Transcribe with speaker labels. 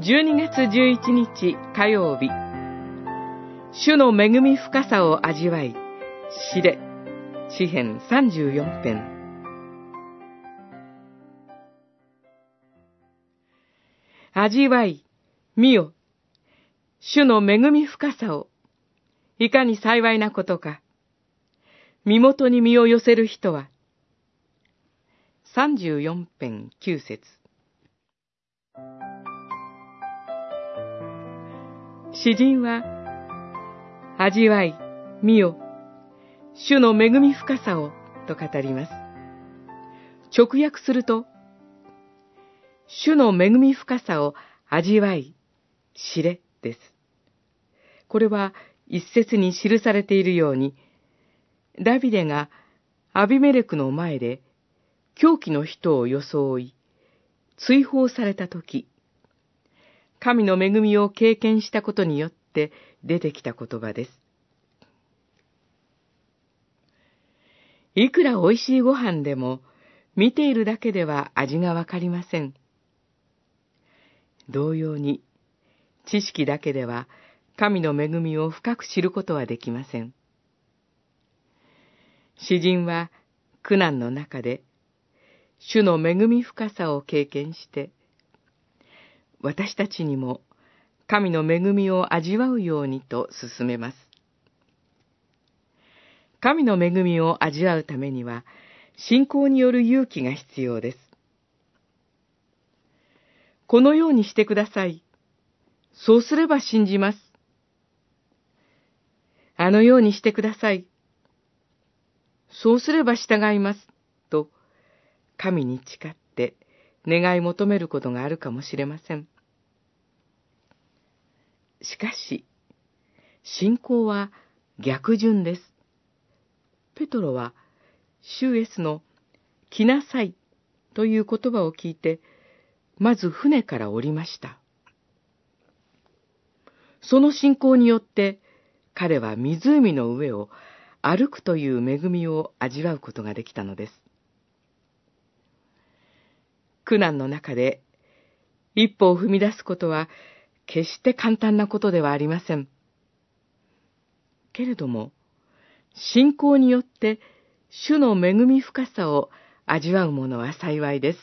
Speaker 1: 12月11日火曜日、主の恵み深さを味わい、知れ、詩編34編。味わい、見よ、主の恵み深さを、いかに幸いなことか。身元に身を寄せる人は、34編9節。詩人は、味わい、見よ、主の恵み深さを、と語ります。直訳すると、主の恵み深さを味わい、知れ、です。これは一節に記されているように、ダビデがアビメレクの前で狂気の人を装い、追放されたとき、神の恵みを経験したことによって出てきた言葉です。いくら美味しいご飯でも、見ているだけでは味がわかりません。同様に、知識だけでは神の恵みを深く知ることはできません。詩人は苦難の中で、主の恵み深さを経験して、私たちにも神の恵みを味わうようにと進めます。神の恵みを味わうためには、信仰による勇気が必要です。このようにしてください。そうすれば信じます。あのようにしてください。そうすれば従います。と、神に誓って願い求めることがあるかもしれません。しかし、信仰は逆順です。ペトロは、主イエスの来なさいという言葉を聞いて、まず船から降りました。その信仰によって、彼は湖の上を歩くという恵みを味わうことができたのです。苦難の中で一歩を踏み出すことは決して簡単なことではありません。けれども、信仰によって主の恵み深さを味わうものは幸いです。